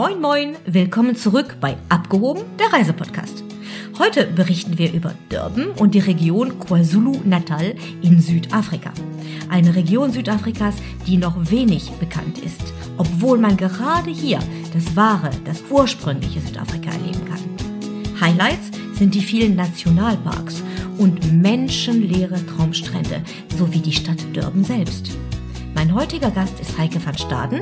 Moin Moin, willkommen zurück bei Abgehoben, der Reisepodcast. Heute berichten wir über Durban und die Region KwaZulu-Natal in Südafrika. Eine Region Südafrikas, die noch wenig bekannt ist, obwohl man gerade hier das wahre, das ursprüngliche Südafrika erleben kann. Highlights sind die vielen Nationalparks und menschenleere Traumstrände sowie die Stadt Durban selbst. Mein heutiger Gast ist Heike van Staden.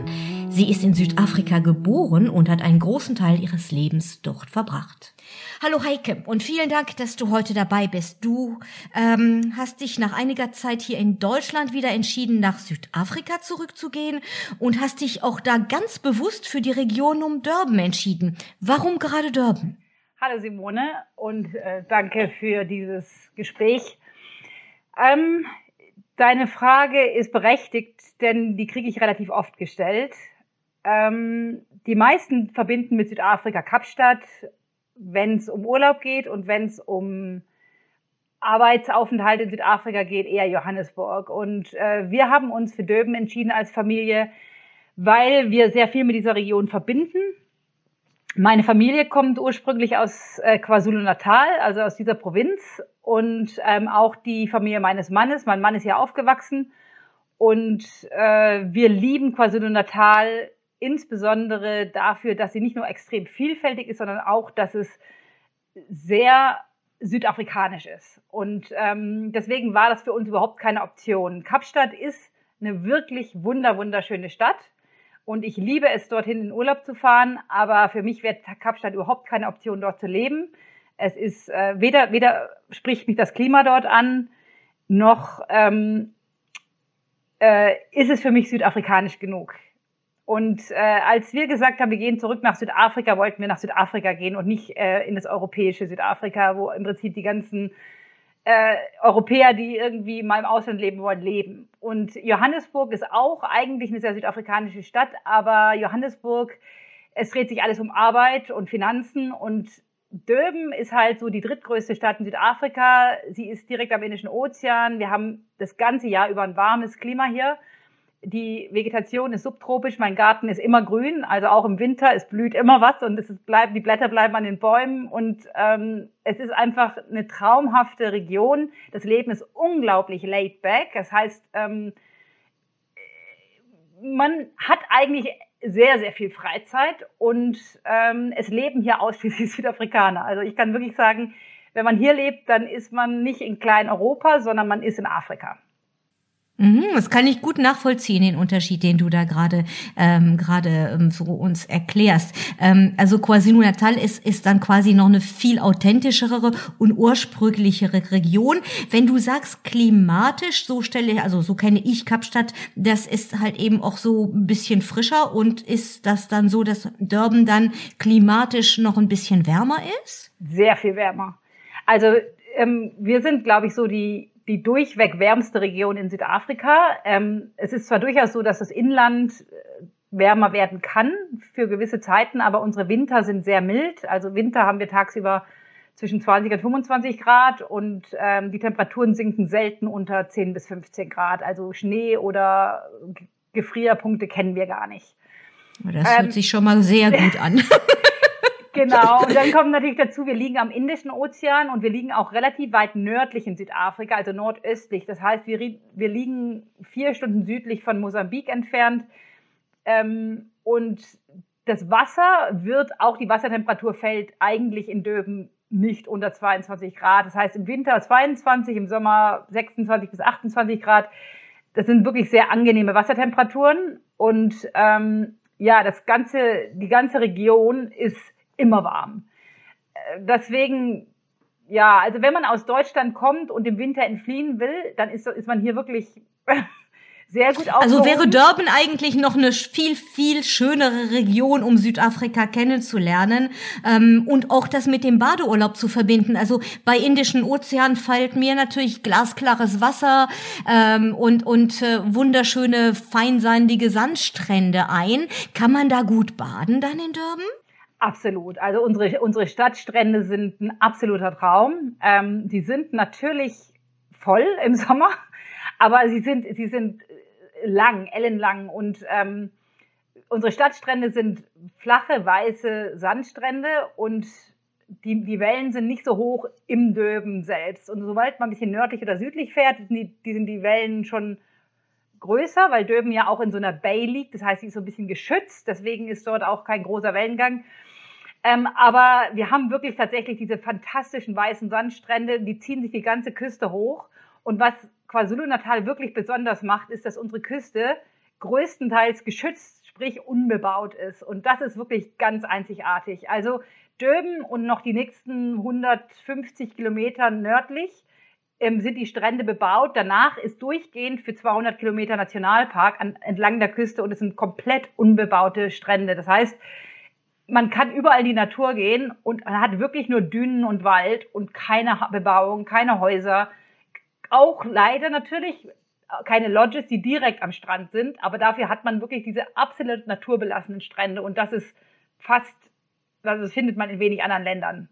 Sie ist in Südafrika geboren und hat einen großen Teil ihres Lebens dort verbracht. Hallo Heike und vielen Dank, dass du heute dabei bist. Du ähm, hast dich nach einiger Zeit hier in Deutschland wieder entschieden, nach Südafrika zurückzugehen und hast dich auch da ganz bewusst für die Region um Durban entschieden. Warum gerade Durban? Hallo Simone und äh, danke für dieses Gespräch. Ähm, deine Frage ist berechtigt, denn die kriege ich relativ oft gestellt. Ähm, die meisten verbinden mit Südafrika Kapstadt, wenn es um Urlaub geht und wenn es um Arbeitsaufenthalt in Südafrika geht, eher Johannesburg. Und äh, wir haben uns für Döben entschieden als Familie, weil wir sehr viel mit dieser Region verbinden. Meine Familie kommt ursprünglich aus äh, KwaZulu-Natal, also aus dieser Provinz. Und ähm, auch die Familie meines Mannes. Mein Mann ist ja aufgewachsen. Und äh, wir lieben KwaZulu-Natal insbesondere dafür, dass sie nicht nur extrem vielfältig ist, sondern auch, dass es sehr südafrikanisch ist. Und ähm, deswegen war das für uns überhaupt keine Option. Kapstadt ist eine wirklich wunder wunderschöne Stadt und ich liebe es, dorthin in Urlaub zu fahren, aber für mich wäre Kapstadt überhaupt keine Option, dort zu leben. Es ist äh, weder, weder spricht mich das Klima dort an, noch ähm, äh, ist es für mich südafrikanisch genug. Und äh, als wir gesagt haben, wir gehen zurück nach Südafrika, wollten wir nach Südafrika gehen und nicht äh, in das europäische Südafrika, wo im Prinzip die ganzen äh, Europäer, die irgendwie mal im Ausland leben wollen, leben. Und Johannesburg ist auch eigentlich eine sehr südafrikanische Stadt, aber Johannesburg, es dreht sich alles um Arbeit und Finanzen und Durban ist halt so die drittgrößte Stadt in Südafrika. Sie ist direkt am Indischen Ozean. Wir haben das ganze Jahr über ein warmes Klima hier die Vegetation ist subtropisch, mein Garten ist immer grün, also auch im Winter, es blüht immer was und es bleibt, die Blätter bleiben an den Bäumen und ähm, es ist einfach eine traumhafte Region. Das Leben ist unglaublich laid back, das heißt, ähm, man hat eigentlich sehr, sehr viel Freizeit und ähm, es leben hier ausschließlich Südafrikaner. Also ich kann wirklich sagen, wenn man hier lebt, dann ist man nicht in Klein-Europa, sondern man ist in Afrika. Mhm, das kann ich gut nachvollziehen, den Unterschied, den du da gerade ähm, gerade ähm, so uns erklärst. Ähm, also KwaZulu-Natal ist ist dann quasi noch eine viel authentischere und ursprünglichere Region. Wenn du sagst klimatisch, so stelle also so kenne ich Kapstadt, das ist halt eben auch so ein bisschen frischer und ist das dann so, dass Durban dann klimatisch noch ein bisschen wärmer ist? Sehr viel wärmer. Also ähm, wir sind, glaube ich, so die die durchweg wärmste Region in Südafrika. Ähm, es ist zwar durchaus so, dass das Inland äh, wärmer werden kann für gewisse Zeiten, aber unsere Winter sind sehr mild. Also Winter haben wir tagsüber zwischen 20 und 25 Grad und ähm, die Temperaturen sinken selten unter 10 bis 15 Grad. Also Schnee oder Gefrierpunkte kennen wir gar nicht. Das hört ähm, sich schon mal sehr gut an. Genau, und dann kommt natürlich dazu, wir liegen am Indischen Ozean und wir liegen auch relativ weit nördlich in Südafrika, also nordöstlich. Das heißt, wir, wir liegen vier Stunden südlich von Mosambik entfernt. Ähm, und das Wasser wird, auch die Wassertemperatur fällt eigentlich in Döben nicht unter 22 Grad. Das heißt, im Winter 22, im Sommer 26 bis 28 Grad. Das sind wirklich sehr angenehme Wassertemperaturen. Und ähm, ja, das ganze, die ganze Region ist immer warm. Äh, deswegen, ja, also wenn man aus Deutschland kommt und im Winter entfliehen will, dann ist, ist man hier wirklich sehr gut aufgehoben. Also wäre Durban eigentlich noch eine viel, viel schönere Region, um Südafrika kennenzulernen ähm, und auch das mit dem Badeurlaub zu verbinden. Also bei Indischen Ozean fällt mir natürlich glasklares Wasser ähm, und, und äh, wunderschöne, feinsandige Sandstrände ein. Kann man da gut baden dann in Durban? Absolut. Also unsere, unsere Stadtstrände sind ein absoluter Traum. Ähm, die sind natürlich voll im Sommer, aber sie sind, sie sind lang, ellenlang und ähm, unsere Stadtstrände sind flache, weiße Sandstrände und die, die Wellen sind nicht so hoch im Döben selbst. Und sobald man ein bisschen nördlich oder südlich fährt, die, die sind die Wellen schon größer, weil Döben ja auch in so einer Bay liegt. Das heißt, sie ist so ein bisschen geschützt. Deswegen ist dort auch kein großer Wellengang. Ähm, aber wir haben wirklich tatsächlich diese fantastischen weißen Sandstrände, die ziehen sich die ganze Küste hoch. Und was KwaZulu-Natal wirklich besonders macht, ist, dass unsere Küste größtenteils geschützt, sprich unbebaut ist. Und das ist wirklich ganz einzigartig. Also Döben und noch die nächsten 150 Kilometer nördlich ähm, sind die Strände bebaut. Danach ist durchgehend für 200 Kilometer Nationalpark an, entlang der Küste und es sind komplett unbebaute Strände. Das heißt, man kann überall in die Natur gehen und man hat wirklich nur Dünen und Wald und keine Bebauung, keine Häuser. Auch leider natürlich keine Lodges, die direkt am Strand sind, aber dafür hat man wirklich diese absolut naturbelassenen Strände und das ist fast, das findet man in wenig anderen Ländern.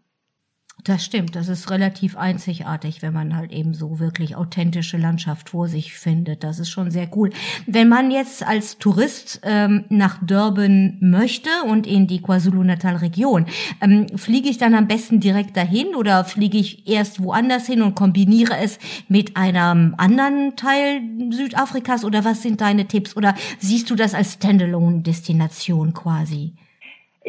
Das stimmt, das ist relativ einzigartig, wenn man halt eben so wirklich authentische Landschaft vor sich findet. Das ist schon sehr cool. Wenn man jetzt als Tourist ähm, nach Durban möchte und in die KwaZulu-Natal-Region, ähm, fliege ich dann am besten direkt dahin oder fliege ich erst woanders hin und kombiniere es mit einem anderen Teil Südafrikas oder was sind deine Tipps? Oder siehst du das als Standalone-Destination quasi?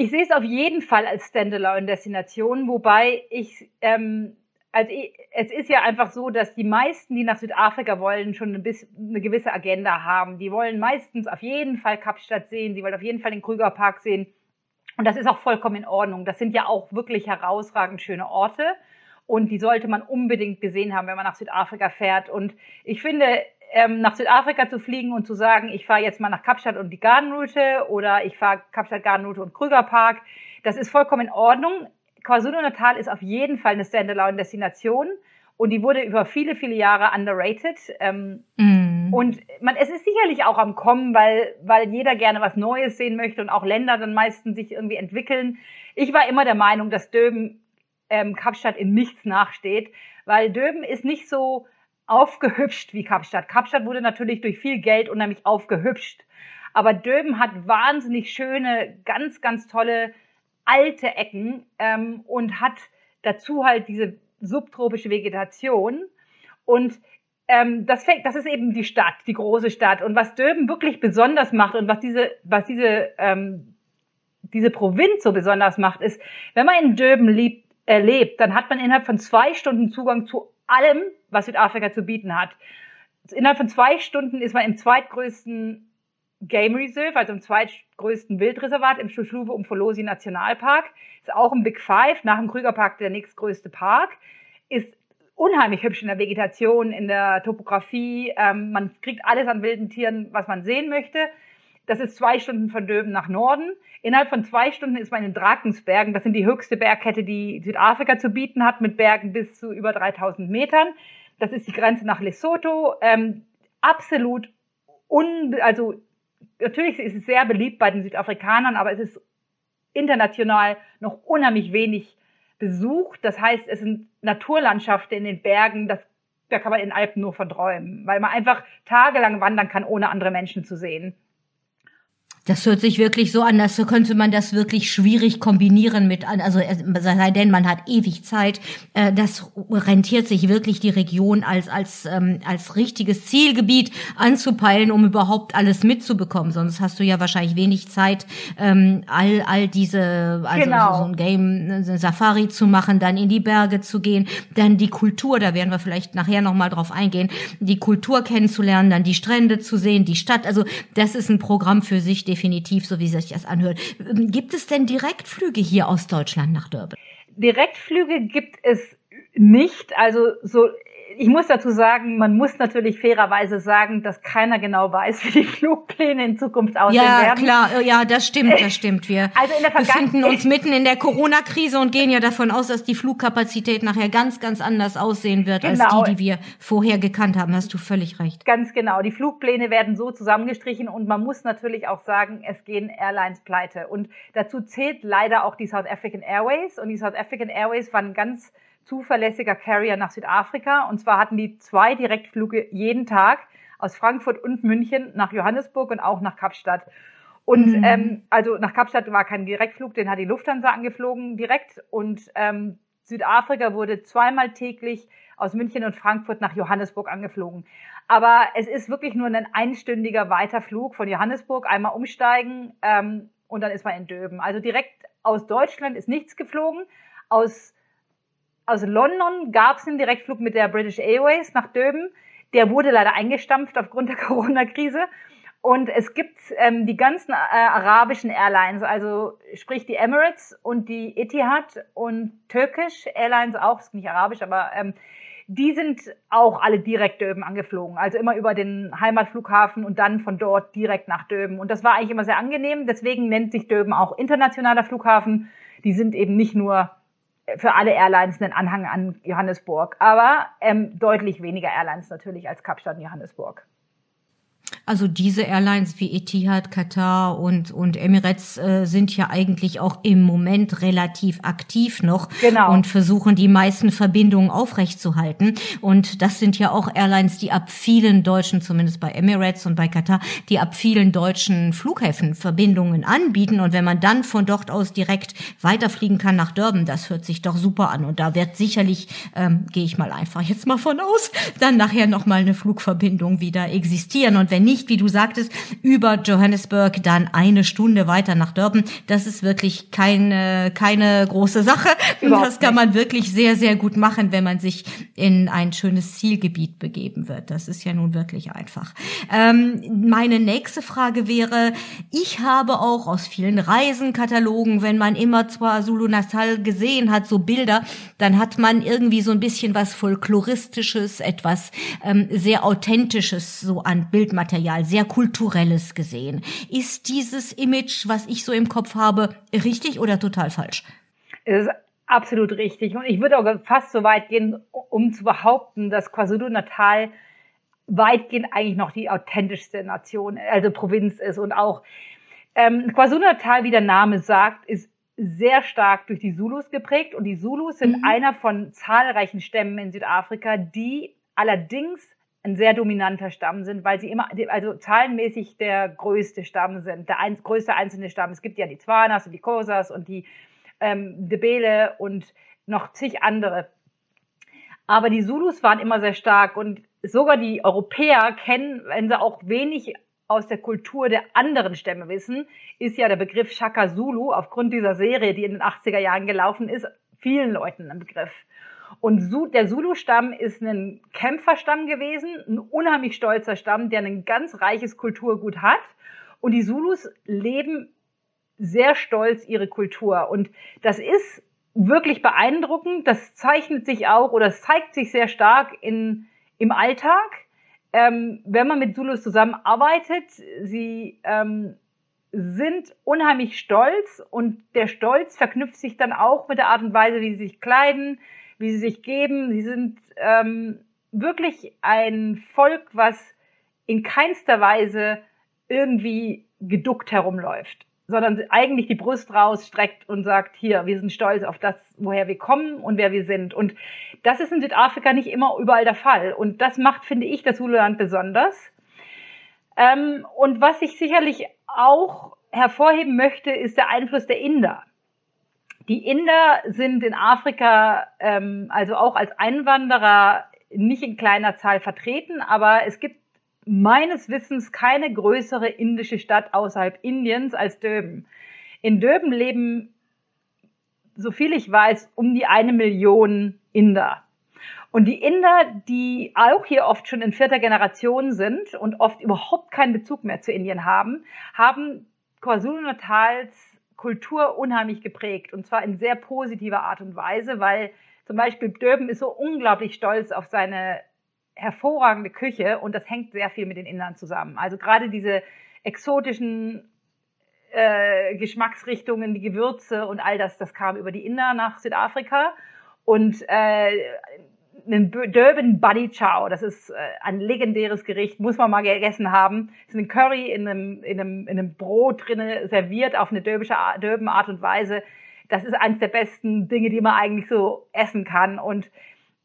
Ich sehe es auf jeden Fall als Standalone-Destination, wobei ich, ähm, also ich, es ist ja einfach so, dass die meisten, die nach Südafrika wollen, schon ein bisschen, eine gewisse Agenda haben. Die wollen meistens auf jeden Fall Kapstadt sehen, sie wollen auf jeden Fall den Krügerpark sehen. Und das ist auch vollkommen in Ordnung. Das sind ja auch wirklich herausragend schöne Orte. Und die sollte man unbedingt gesehen haben, wenn man nach Südafrika fährt. Und ich finde, ähm, nach Südafrika zu fliegen und zu sagen, ich fahre jetzt mal nach Kapstadt und die Gardenroute oder ich fahre Kapstadt Gardenroute und Krügerpark, das ist vollkommen in Ordnung. KwaZulu-Natal ist auf jeden Fall eine Standalone-Destination und die wurde über viele, viele Jahre underrated. Ähm, mm. Und man, es ist sicherlich auch am Kommen, weil, weil jeder gerne was Neues sehen möchte und auch Länder dann meistens sich irgendwie entwickeln. Ich war immer der Meinung, dass Döben ähm, Kapstadt in nichts nachsteht, weil Döben ist nicht so aufgehübscht wie Kapstadt. Kapstadt wurde natürlich durch viel Geld unheimlich aufgehübscht. Aber Döben hat wahnsinnig schöne, ganz, ganz tolle alte Ecken ähm, und hat dazu halt diese subtropische Vegetation. Und ähm, das, das ist eben die Stadt, die große Stadt. Und was Döben wirklich besonders macht und was diese, was diese, ähm, diese Provinz so besonders macht, ist, wenn man in Döben lebt, äh, lebt, dann hat man innerhalb von zwei Stunden Zugang zu allem, was Südafrika zu bieten hat. Innerhalb von zwei Stunden ist man im zweitgrößten Game Reserve, also im zweitgrößten Wildreservat im Schuschluwe Umfolosi Nationalpark. Ist auch ein Big Five, nach dem Krügerpark der nächstgrößte Park. Ist unheimlich hübsch in der Vegetation, in der Topografie. Ähm, man kriegt alles an wilden Tieren, was man sehen möchte. Das ist zwei Stunden von Döben nach Norden. Innerhalb von zwei Stunden ist man in Drakensbergen. Das sind die höchste Bergkette, die Südafrika zu bieten hat, mit Bergen bis zu über 3000 Metern. Das ist die Grenze nach Lesotho. Ähm, absolut un, also natürlich ist es sehr beliebt bei den Südafrikanern, aber es ist international noch unheimlich wenig besucht. Das heißt, es sind Naturlandschaften in den Bergen, das, da kann man in Alpen nur verträumen, weil man einfach tagelang wandern kann, ohne andere Menschen zu sehen. Das hört sich wirklich so an, als könnte man das wirklich schwierig kombinieren mit, also sei denn, man hat ewig Zeit. Äh, das rentiert sich wirklich die Region als als ähm, als richtiges Zielgebiet anzupeilen, um überhaupt alles mitzubekommen. Sonst hast du ja wahrscheinlich wenig Zeit, ähm, all all diese also genau. so ein Game eine Safari zu machen, dann in die Berge zu gehen, dann die Kultur, da werden wir vielleicht nachher noch mal drauf eingehen, die Kultur kennenzulernen, dann die Strände zu sehen, die Stadt. Also das ist ein Programm für sich definitiv, so wie sich das anhört. Ähm, gibt es denn Direktflüge hier aus Deutschland nach Durban? Direktflüge gibt es nicht. Also so ich muss dazu sagen, man muss natürlich fairerweise sagen, dass keiner genau weiß, wie die Flugpläne in Zukunft aussehen ja, werden. Ja, klar, ja, das stimmt, das stimmt. Wir also in der befinden uns mitten in der Corona-Krise und gehen ja davon aus, dass die Flugkapazität nachher ganz, ganz anders aussehen wird genau. als die, die wir vorher gekannt haben. Hast du völlig recht. Ganz genau. Die Flugpläne werden so zusammengestrichen und man muss natürlich auch sagen, es gehen Airlines pleite. Und dazu zählt leider auch die South African Airways. Und die South African Airways waren ganz zuverlässiger Carrier nach Südafrika. Und zwar hatten die zwei Direktflüge jeden Tag aus Frankfurt und München nach Johannesburg und auch nach Kapstadt. Und mhm. ähm, also nach Kapstadt war kein Direktflug, den hat die Lufthansa angeflogen direkt. Und ähm, Südafrika wurde zweimal täglich aus München und Frankfurt nach Johannesburg angeflogen. Aber es ist wirklich nur ein einstündiger Weiterflug von Johannesburg, einmal umsteigen ähm, und dann ist man in Döben. Also direkt aus Deutschland ist nichts geflogen. Aus, aus London gab es einen Direktflug mit der British Airways nach Döben. Der wurde leider eingestampft aufgrund der Corona-Krise. Und es gibt ähm, die ganzen äh, arabischen Airlines, also sprich die Emirates und die Etihad und Turkish Airlines auch, ist nicht arabisch, aber ähm, die sind auch alle direkt Döben angeflogen. Also immer über den Heimatflughafen und dann von dort direkt nach Döben. Und das war eigentlich immer sehr angenehm. Deswegen nennt sich Döben auch internationaler Flughafen. Die sind eben nicht nur für alle Airlines einen Anhang an Johannesburg, aber ähm, deutlich weniger Airlines natürlich als Kapstadt und Johannesburg. Also diese Airlines wie Etihad, Qatar und, und Emirates äh, sind ja eigentlich auch im Moment relativ aktiv noch genau. und versuchen die meisten Verbindungen aufrechtzuhalten. Und das sind ja auch Airlines, die ab vielen deutschen, zumindest bei Emirates und bei Qatar, die ab vielen deutschen Flughäfen Verbindungen anbieten. Und wenn man dann von dort aus direkt weiterfliegen kann nach Durban, das hört sich doch super an. Und da wird sicherlich, ähm, gehe ich mal einfach jetzt mal von aus, dann nachher nochmal eine Flugverbindung wieder existieren. Und wenn wenn nicht, wie du sagtest, über Johannesburg dann eine Stunde weiter nach Durban. Das ist wirklich keine, keine große Sache. Überhaupt das kann man wirklich sehr, sehr gut machen, wenn man sich in ein schönes Zielgebiet begeben wird. Das ist ja nun wirklich einfach. Ähm, meine nächste Frage wäre, ich habe auch aus vielen Reisenkatalogen, wenn man immer zwar Zulu Natal gesehen hat, so Bilder, dann hat man irgendwie so ein bisschen was Folkloristisches, etwas ähm, sehr Authentisches so an Bildmaterial Material, sehr kulturelles gesehen. Ist dieses Image, was ich so im Kopf habe, richtig oder total falsch? Es ist absolut richtig. Und ich würde auch fast so weit gehen, um zu behaupten, dass KwaZulu-Natal weitgehend eigentlich noch die authentischste Nation, also Provinz ist und auch ähm, KwaZulu-Natal, wie der Name sagt, ist sehr stark durch die Zulus geprägt und die Zulus sind mhm. einer von zahlreichen Stämmen in Südafrika, die allerdings ein sehr dominanter Stamm sind, weil sie immer, also zahlenmäßig der größte Stamm sind, der ein, größte einzelne Stamm. Es gibt ja die Zwanas und die Kosas und die ähm, Debele und noch zig andere. Aber die Zulus waren immer sehr stark und sogar die Europäer kennen, wenn sie auch wenig aus der Kultur der anderen Stämme wissen, ist ja der Begriff Shaka Zulu aufgrund dieser Serie, die in den 80er Jahren gelaufen ist, vielen Leuten ein Begriff. Und der Zulu-Stamm ist ein Kämpferstamm gewesen, ein unheimlich stolzer Stamm, der ein ganz reiches Kulturgut hat. Und die Zulus leben sehr stolz ihre Kultur. Und das ist wirklich beeindruckend. Das zeichnet sich auch oder es zeigt sich sehr stark in, im Alltag. Ähm, wenn man mit Zulus zusammenarbeitet, sie ähm, sind unheimlich stolz und der Stolz verknüpft sich dann auch mit der Art und Weise, wie sie sich kleiden, wie sie sich geben. Sie sind ähm, wirklich ein Volk, was in keinster Weise irgendwie geduckt herumläuft, sondern eigentlich die Brust rausstreckt und sagt, hier, wir sind stolz auf das, woher wir kommen und wer wir sind. Und das ist in Südafrika nicht immer überall der Fall. Und das macht, finde ich, das Zululand besonders. Ähm, und was ich sicherlich auch hervorheben möchte, ist der Einfluss der Inder. Die Inder sind in Afrika ähm, also auch als Einwanderer nicht in kleiner Zahl vertreten, aber es gibt meines Wissens keine größere indische Stadt außerhalb Indiens als Döben. In Döben leben, so viel ich weiß, um die eine Million Inder. Und die Inder, die auch hier oft schon in vierter Generation sind und oft überhaupt keinen Bezug mehr zu Indien haben, haben KwaZulu-Natals Kultur unheimlich geprägt und zwar in sehr positiver Art und Weise, weil zum Beispiel Döben ist so unglaublich stolz auf seine hervorragende Küche und das hängt sehr viel mit den Indern zusammen. Also gerade diese exotischen äh, Geschmacksrichtungen, die Gewürze und all das, das kam über die Inder nach Südafrika und äh, einen Durban Buddy Chow. Das ist äh, ein legendäres Gericht, muss man mal gegessen haben. Das ist ein Curry in einem, in einem, in einem Brot drinne serviert auf eine döbische Durban Art und Weise. Das ist eines der besten Dinge, die man eigentlich so essen kann. Und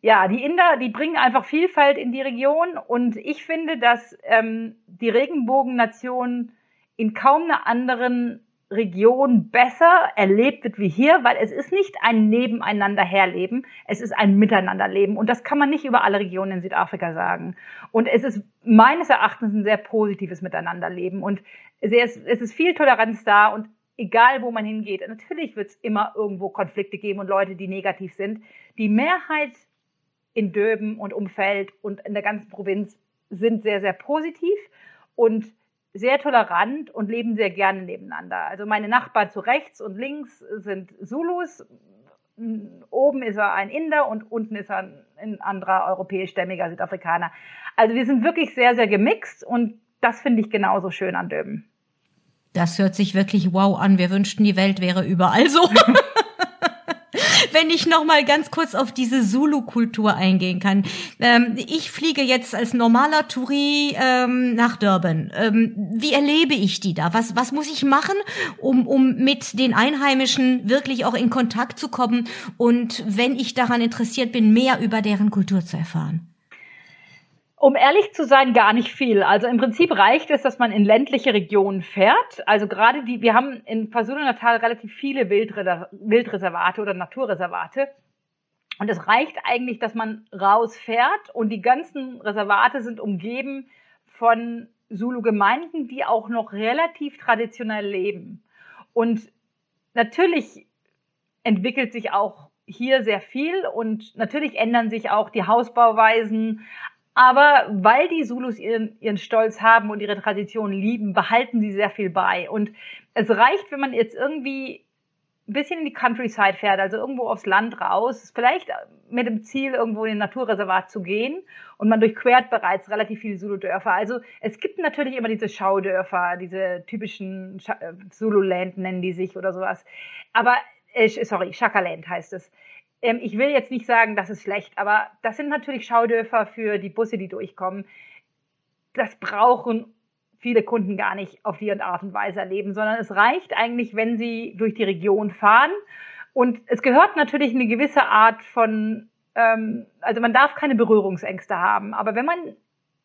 ja, die Inder, die bringen einfach Vielfalt in die Region. Und ich finde, dass ähm, die Regenbogennation in kaum einer anderen Region besser erlebt wird wie hier, weil es ist nicht ein Nebeneinander herleben, es ist ein Miteinanderleben. Und das kann man nicht über alle Regionen in Südafrika sagen. Und es ist meines Erachtens ein sehr positives Miteinanderleben. Und es ist viel Toleranz da und egal wo man hingeht, natürlich wird es immer irgendwo Konflikte geben und Leute, die negativ sind. Die Mehrheit in Döben und Umfeld und in der ganzen Provinz sind sehr, sehr positiv und sehr tolerant und leben sehr gerne nebeneinander. Also meine Nachbarn zu rechts und links sind Zulus. Oben ist er ein Inder und unten ist er ein anderer europäischstämmiger Südafrikaner. Also wir sind wirklich sehr, sehr gemixt und das finde ich genauso schön an Döben. Das hört sich wirklich wow an. Wir wünschten, die Welt wäre überall so. wenn ich noch mal ganz kurz auf diese Zulu-Kultur eingehen kann. Ähm, ich fliege jetzt als normaler Touri ähm, nach Durban. Ähm, wie erlebe ich die da? Was, was muss ich machen, um, um mit den Einheimischen wirklich auch in Kontakt zu kommen und wenn ich daran interessiert bin, mehr über deren Kultur zu erfahren? Um ehrlich zu sein, gar nicht viel. Also im Prinzip reicht es, dass man in ländliche Regionen fährt. Also gerade die, wir haben in KwaZulu-Natal relativ viele Wildreservate oder Naturreservate. Und es reicht eigentlich, dass man rausfährt und die ganzen Reservate sind umgeben von Zulu-Gemeinden, die auch noch relativ traditionell leben. Und natürlich entwickelt sich auch hier sehr viel und natürlich ändern sich auch die Hausbauweisen, aber weil die Zulus ihren, ihren Stolz haben und ihre Tradition lieben, behalten sie sehr viel bei. Und es reicht, wenn man jetzt irgendwie ein bisschen in die Countryside fährt, also irgendwo aufs Land raus, vielleicht mit dem Ziel, irgendwo in den Naturreservat zu gehen. Und man durchquert bereits relativ viele Zulu-Dörfer. Also es gibt natürlich immer diese Schaudörfer, diese typischen äh, Zulu-Land nennen die sich oder sowas. Aber, äh, sorry, Shakaland heißt es. Ähm, ich will jetzt nicht sagen, das ist schlecht, aber das sind natürlich Schaudörfer für die Busse, die durchkommen. Das brauchen viele Kunden gar nicht auf die Art und Weise erleben, sondern es reicht eigentlich, wenn sie durch die Region fahren. Und es gehört natürlich eine gewisse Art von, ähm, also man darf keine Berührungsängste haben, aber wenn man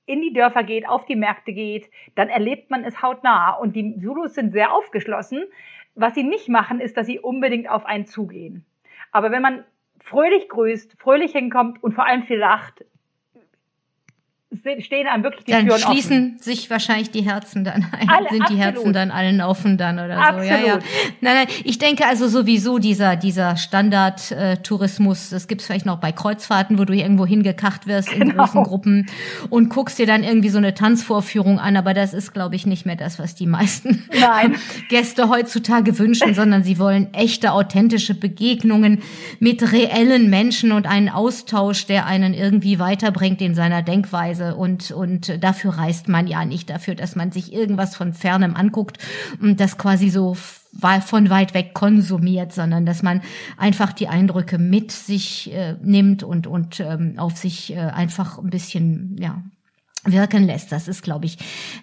in die Dörfer geht, auf die Märkte geht, dann erlebt man es hautnah. Und die Zulus sind sehr aufgeschlossen. Was sie nicht machen, ist, dass sie unbedingt auf einen zugehen. Aber wenn man fröhlich grüßt, fröhlich hinkommt und vor allem viel lacht, stehen einem wirklich die dann Türen schließen offen. sich wahrscheinlich die Herzen dann ein, Alle, sind die absolut. Herzen dann allen offen dann oder absolut. so. Ja, ja. Nein, nein, ich denke also sowieso dieser dieser Standard äh, Tourismus, das gibt's vielleicht noch bei Kreuzfahrten, wo du irgendwo hingekacht wirst genau. in großen Gruppen und guckst dir dann irgendwie so eine Tanzvorführung an, aber das ist glaube ich nicht mehr das, was die meisten Gäste heutzutage wünschen, sondern sie wollen echte authentische Begegnungen mit reellen Menschen und einen Austausch, der einen irgendwie weiterbringt in seiner Denkweise Reise und, und dafür reist man ja nicht, dafür, dass man sich irgendwas von fernem anguckt und das quasi so von weit weg konsumiert, sondern dass man einfach die Eindrücke mit sich äh, nimmt und, und ähm, auf sich äh, einfach ein bisschen, ja, wirken lässt. Das ist, glaube ich,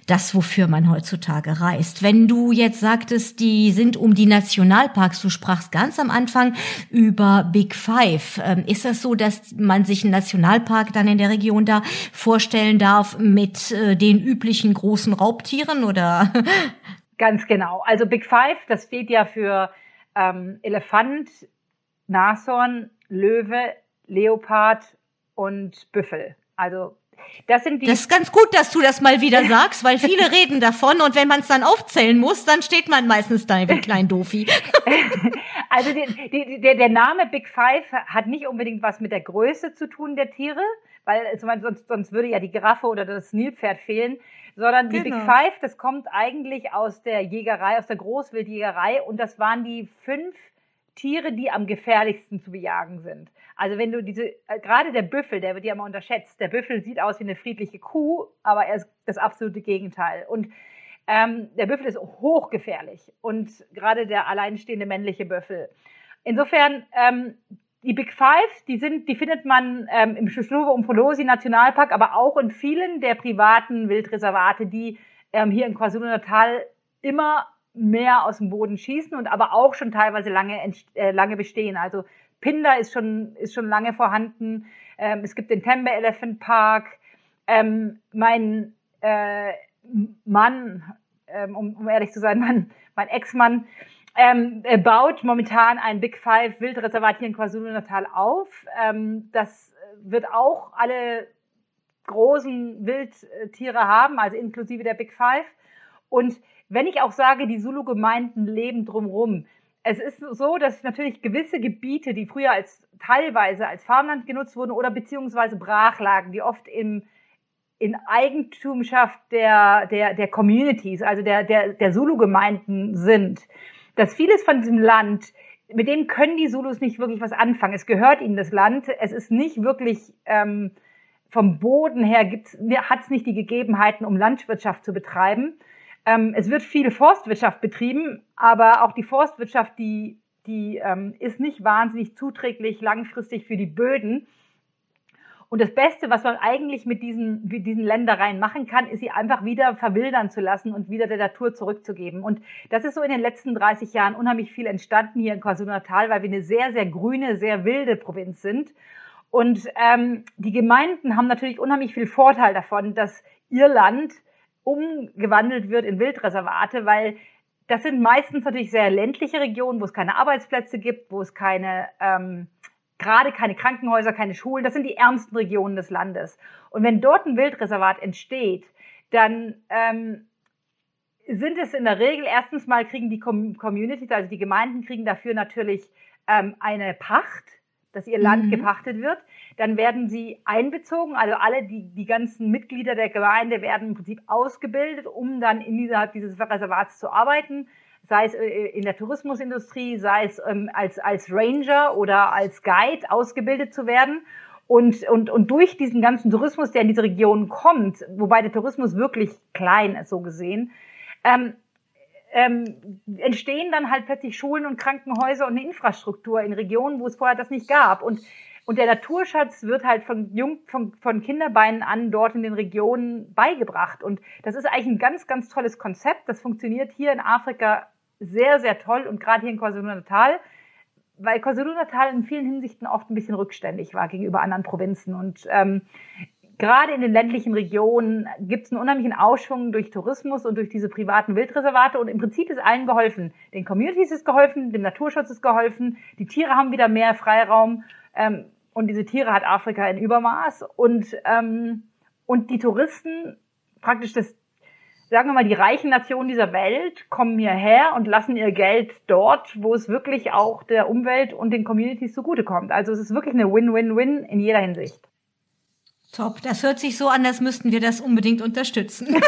das, wofür man heutzutage reist. Wenn du jetzt sagtest, die sind um die Nationalparks, du sprachst ganz am Anfang über Big Five. Ähm, ist das so, dass man sich einen Nationalpark dann in der Region da vorstellen darf mit äh, den üblichen großen Raubtieren oder? Ganz genau. Also Big Five, das steht ja für ähm, Elefant, Nashorn, Löwe, Leopard und Büffel. Also das, sind die das ist ganz gut, dass du das mal wieder sagst, weil viele reden davon und wenn man es dann aufzählen muss, dann steht man meistens da wie klein Dofi. also die, die, der, der Name Big Five hat nicht unbedingt was mit der Größe zu tun der Tiere, weil sonst, sonst würde ja die Giraffe oder das Nilpferd fehlen, sondern die genau. Big Five, das kommt eigentlich aus der Jägerei, aus der Großwildjägerei und das waren die fünf Tiere, die am gefährlichsten zu bejagen sind. Also wenn du diese, äh, gerade der Büffel, der wird ja immer unterschätzt. Der Büffel sieht aus wie eine friedliche Kuh, aber er ist das absolute Gegenteil. Und ähm, der Büffel ist hochgefährlich und gerade der alleinstehende männliche Büffel. Insofern, ähm, die Big Five, die sind, die findet man ähm, im Schluwe Umfolosi Nationalpark, aber auch in vielen der privaten Wildreservate, die ähm, hier in KwaZulu-Natal immer mehr aus dem Boden schießen und aber auch schon teilweise lange, äh, lange bestehen. Also Pinder ist schon, ist schon lange vorhanden. Ähm, es gibt den Tembe Elephant Park. Ähm, mein äh, Mann ähm, um, um ehrlich zu sein, mein, mein Ex-Mann ähm, baut momentan ein Big Five Wildreservat hier in KwaZulu-Natal auf. Ähm, das wird auch alle großen Wildtiere haben, also inklusive der Big Five. Und wenn ich auch sage, die Zulu-Gemeinden leben drumherum, es ist so, dass natürlich gewisse Gebiete, die früher als teilweise als Farmland genutzt wurden oder beziehungsweise Brachlagen, die oft im in Eigentumschaft der, der, der Communities, also der, der, der Zulu-Gemeinden sind, dass vieles von diesem Land, mit dem können die Zulus nicht wirklich was anfangen. Es gehört ihnen das Land. Es ist nicht wirklich ähm, vom Boden her hat es nicht die Gegebenheiten, um Landwirtschaft zu betreiben. Ähm, es wird viel Forstwirtschaft betrieben, aber auch die Forstwirtschaft, die, die ähm, ist nicht wahnsinnig zuträglich langfristig für die Böden. Und das Beste, was man eigentlich mit diesen, mit diesen Ländereien machen kann, ist sie einfach wieder verwildern zu lassen und wieder der Natur zurückzugeben. Und das ist so in den letzten 30 Jahren unheimlich viel entstanden hier in KwaZulu-Natal, weil wir eine sehr, sehr grüne, sehr wilde Provinz sind. Und ähm, die Gemeinden haben natürlich unheimlich viel Vorteil davon, dass ihr Land umgewandelt wird in Wildreservate, weil das sind meistens natürlich sehr ländliche Regionen, wo es keine Arbeitsplätze gibt, wo es keine ähm, gerade keine Krankenhäuser, keine Schulen, das sind die ärmsten Regionen des Landes. Und wenn dort ein Wildreservat entsteht, dann ähm, sind es in der Regel erstens mal kriegen die Communities, also die Gemeinden kriegen dafür natürlich ähm, eine Pacht, dass ihr Land mhm. gepachtet wird. Dann werden sie einbezogen, also alle die, die ganzen Mitglieder der Gemeinde werden im Prinzip ausgebildet, um dann innerhalb dieses Reservats zu arbeiten sei es äh, in der Tourismusindustrie, sei es ähm, als, als Ranger oder als Guide ausgebildet zu werden. Und, und, und durch diesen ganzen Tourismus, der in diese Region kommt, wobei der Tourismus wirklich klein ist, so gesehen, ähm, ähm, entstehen dann halt plötzlich Schulen und Krankenhäuser und eine Infrastruktur in Regionen, wo es vorher das nicht gab. Und, und der Naturschatz wird halt von, Jung, von, von Kinderbeinen an dort in den Regionen beigebracht. Und das ist eigentlich ein ganz, ganz tolles Konzept. Das funktioniert hier in Afrika sehr, sehr toll und gerade hier in KwaZulu-Natal, weil KwaZulu-Natal in vielen Hinsichten oft ein bisschen rückständig war gegenüber anderen Provinzen und ähm, gerade in den ländlichen Regionen gibt es einen unheimlichen Ausschwung durch Tourismus und durch diese privaten Wildreservate und im Prinzip ist allen geholfen. Den Communities ist geholfen, dem Naturschutz ist geholfen, die Tiere haben wieder mehr Freiraum ähm, und diese Tiere hat Afrika in Übermaß und ähm, und die Touristen praktisch das sagen wir mal, die reichen Nationen dieser Welt kommen hierher und lassen ihr Geld dort, wo es wirklich auch der Umwelt und den Communities zugutekommt. Also es ist wirklich eine Win-Win-Win in jeder Hinsicht. Top, das hört sich so an, als müssten wir das unbedingt unterstützen.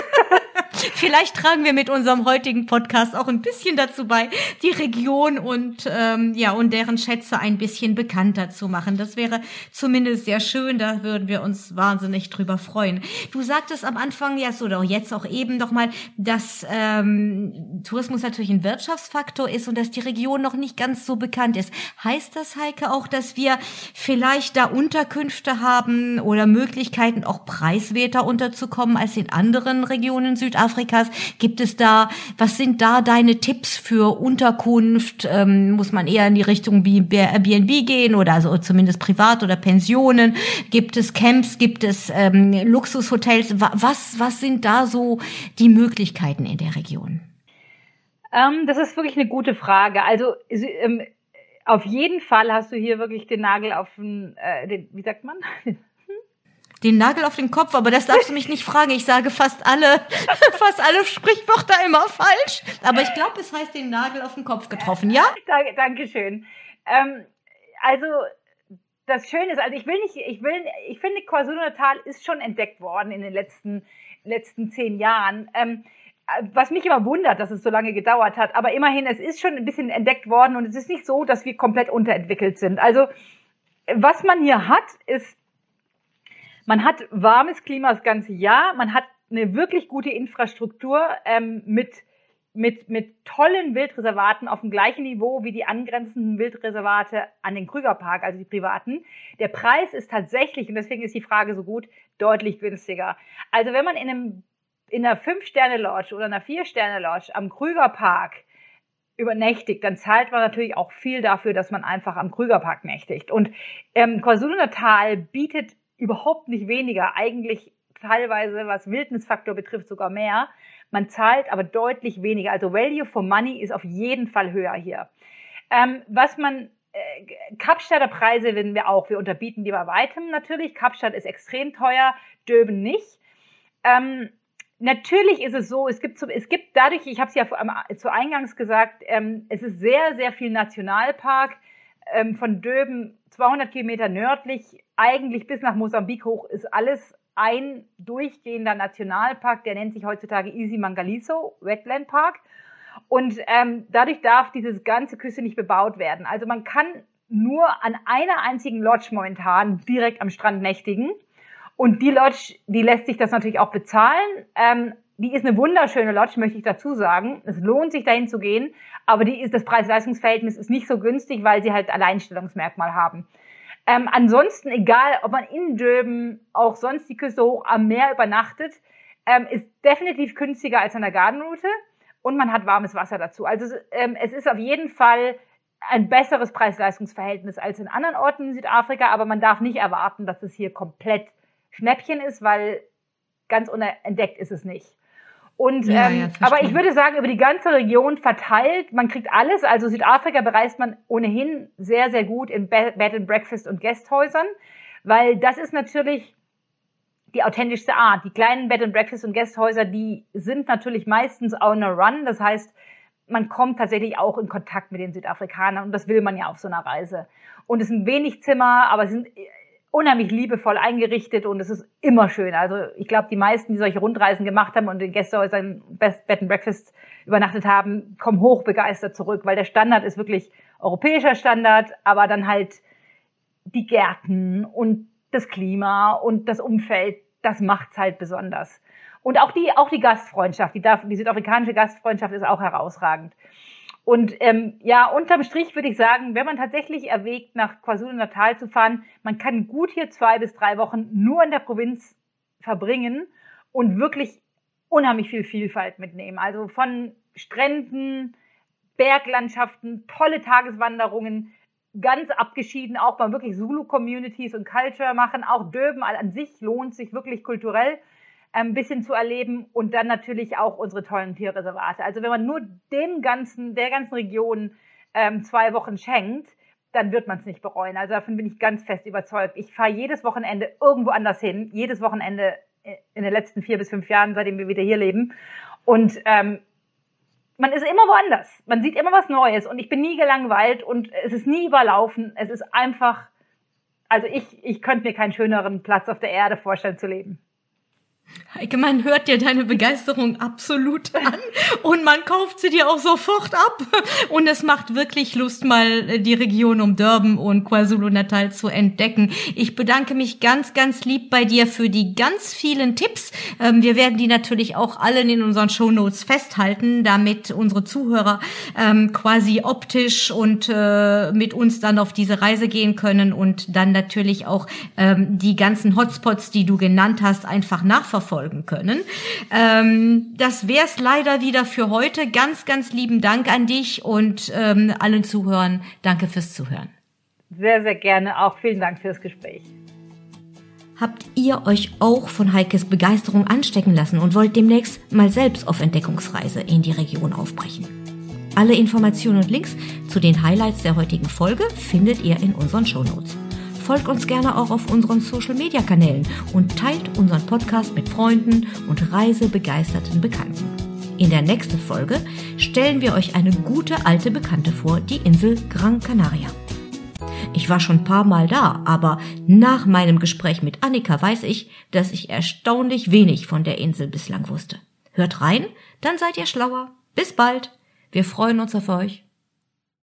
Vielleicht tragen wir mit unserem heutigen Podcast auch ein bisschen dazu bei, die Region und ähm, ja und deren Schätze ein bisschen bekannter zu machen. Das wäre zumindest sehr schön. Da würden wir uns wahnsinnig drüber freuen. Du sagtest am Anfang ja so oder jetzt auch eben noch mal, dass ähm, Tourismus natürlich ein Wirtschaftsfaktor ist und dass die Region noch nicht ganz so bekannt ist. Heißt das, Heike, auch, dass wir vielleicht da Unterkünfte haben oder Möglichkeiten auch preiswerter unterzukommen als in anderen Regionen Südafrikas? Afrikas? Gibt es da, was sind da deine Tipps für Unterkunft? Ähm, muss man eher in die Richtung Airbnb gehen oder also zumindest privat oder Pensionen? Gibt es Camps? Gibt es ähm, Luxushotels? Was, was sind da so die Möglichkeiten in der Region? Ähm, das ist wirklich eine gute Frage. Also ähm, auf jeden Fall hast du hier wirklich den Nagel auf den, äh, den wie sagt man? Den Nagel auf den Kopf, aber das darfst du mich nicht fragen. Ich sage fast alle, fast alle Sprichwörter immer falsch. Aber ich glaube, es heißt den Nagel auf den Kopf getroffen, ja? Danke, Dankeschön. Ähm, also, das Schöne ist, also ich will nicht, ich will, ich finde, KwaZulu-Natal ist schon entdeckt worden in den letzten, letzten zehn Jahren. Ähm, was mich immer wundert, dass es so lange gedauert hat, aber immerhin, es ist schon ein bisschen entdeckt worden und es ist nicht so, dass wir komplett unterentwickelt sind. Also, was man hier hat, ist man hat warmes Klima das ganze Jahr, man hat eine wirklich gute Infrastruktur ähm, mit, mit, mit tollen Wildreservaten auf dem gleichen Niveau wie die angrenzenden Wildreservate an den Krügerpark, also die privaten. Der Preis ist tatsächlich, und deswegen ist die Frage so gut, deutlich günstiger. Also wenn man in einem in einer Fünf-Sterne-Lodge oder einer Vier-Sterne-Lodge am Krügerpark übernächtigt, dann zahlt man natürlich auch viel dafür, dass man einfach am Krügerpark nächtigt. Und ähm, KwaZulu-Natal bietet überhaupt nicht weniger, eigentlich teilweise, was Wildnisfaktor betrifft, sogar mehr, Man zahlt aber deutlich weniger. Also Value for Money ist auf jeden Fall höher hier. Ähm, was man äh, Kapstadter Preise werden wir auch, wir unterbieten die bei weitem natürlich. Kapstadt ist extrem teuer, Döben nicht. Ähm, natürlich ist es so, es gibt, es gibt dadurch, ich habe es ja zu Eingangs gesagt, ähm, es ist sehr, sehr viel Nationalpark. Ähm, von Döben 200 Kilometer nördlich, eigentlich bis nach Mosambik hoch, ist alles ein durchgehender Nationalpark, der nennt sich heutzutage Easy Mangaliso Wetland Park. Und ähm, dadurch darf diese ganze Küste nicht bebaut werden. Also man kann nur an einer einzigen Lodge momentan direkt am Strand nächtigen. Und die Lodge, die lässt sich das natürlich auch bezahlen. Ähm, die ist eine wunderschöne Lodge, möchte ich dazu sagen. Es lohnt sich dahin zu gehen, aber die ist das Preis-Leistungs-Verhältnis ist nicht so günstig, weil sie halt Alleinstellungsmerkmal haben. Ähm, ansonsten, egal, ob man in Döben auch sonst die Küste hoch am Meer übernachtet, ähm, ist definitiv günstiger als an der Gardenroute und man hat warmes Wasser dazu. Also ähm, es ist auf jeden Fall ein besseres Preis-Leistungs-Verhältnis als in anderen Orten in Südafrika, aber man darf nicht erwarten, dass es hier komplett Schnäppchen ist, weil ganz unentdeckt ist es nicht. Und ja, ähm, ja, aber ich würde sagen, über die ganze Region verteilt, man kriegt alles. Also Südafrika bereist man ohnehin sehr, sehr gut in Bed and Breakfast und Gästhäusern, weil das ist natürlich die authentischste Art. Die kleinen Bed and Breakfast und Gästhäuser, die sind natürlich meistens on a run. Das heißt, man kommt tatsächlich auch in Kontakt mit den Südafrikanern und das will man ja auf so einer Reise. Und es sind wenig Zimmer, aber es sind unheimlich liebevoll eingerichtet und es ist immer schön. Also ich glaube, die meisten, die solche Rundreisen gemacht haben und in Gästehäusern Best Bed and Breakfast übernachtet haben, kommen hoch begeistert zurück, weil der Standard ist wirklich europäischer Standard, aber dann halt die Gärten und das Klima und das Umfeld, das macht's halt besonders. Und auch die, auch die Gastfreundschaft, die, die südafrikanische Gastfreundschaft ist auch herausragend. Und ähm, ja, unterm Strich würde ich sagen, wenn man tatsächlich erwägt, nach KwaZulu-Natal zu fahren, man kann gut hier zwei bis drei Wochen nur in der Provinz verbringen und wirklich unheimlich viel Vielfalt mitnehmen. Also von Stränden, Berglandschaften, tolle Tageswanderungen, ganz abgeschieden auch mal wirklich Zulu-Communities und Culture machen. Auch Döben an sich lohnt sich wirklich kulturell ein bisschen zu erleben und dann natürlich auch unsere tollen Tierreservate. Also wenn man nur dem ganzen, der ganzen Region ähm, zwei Wochen schenkt, dann wird man es nicht bereuen. Also davon bin ich ganz fest überzeugt. Ich fahre jedes Wochenende irgendwo anders hin, jedes Wochenende in den letzten vier bis fünf Jahren, seitdem wir wieder hier leben. Und ähm, man ist immer woanders. Man sieht immer was Neues und ich bin nie gelangweilt und es ist nie überlaufen. Es ist einfach, also ich, ich könnte mir keinen schöneren Platz auf der Erde vorstellen zu leben. Heike, man hört dir deine Begeisterung absolut an und man kauft sie dir auch sofort ab. Und es macht wirklich Lust, mal die Region um Durban und KwaZulu-Natal zu entdecken. Ich bedanke mich ganz, ganz lieb bei dir für die ganz vielen Tipps. Ähm, wir werden die natürlich auch alle in unseren Show Notes festhalten, damit unsere Zuhörer ähm, quasi optisch und äh, mit uns dann auf diese Reise gehen können und dann natürlich auch ähm, die ganzen Hotspots, die du genannt hast, einfach nachverfolgen nachverfolgen können. Ähm, das wär's leider wieder für heute. Ganz, ganz lieben Dank an dich und ähm, allen Zuhörern. Danke fürs Zuhören. Sehr, sehr gerne. Auch vielen Dank fürs Gespräch. Habt ihr euch auch von Heikes Begeisterung anstecken lassen und wollt demnächst mal selbst auf Entdeckungsreise in die Region aufbrechen? Alle Informationen und Links zu den Highlights der heutigen Folge findet ihr in unseren Shownotes folgt uns gerne auch auf unseren Social-Media-Kanälen und teilt unseren Podcast mit Freunden und reisebegeisterten Bekannten. In der nächsten Folge stellen wir euch eine gute alte Bekannte vor, die Insel Gran Canaria. Ich war schon ein paar Mal da, aber nach meinem Gespräch mit Annika weiß ich, dass ich erstaunlich wenig von der Insel bislang wusste. Hört rein, dann seid ihr schlauer. Bis bald. Wir freuen uns auf euch.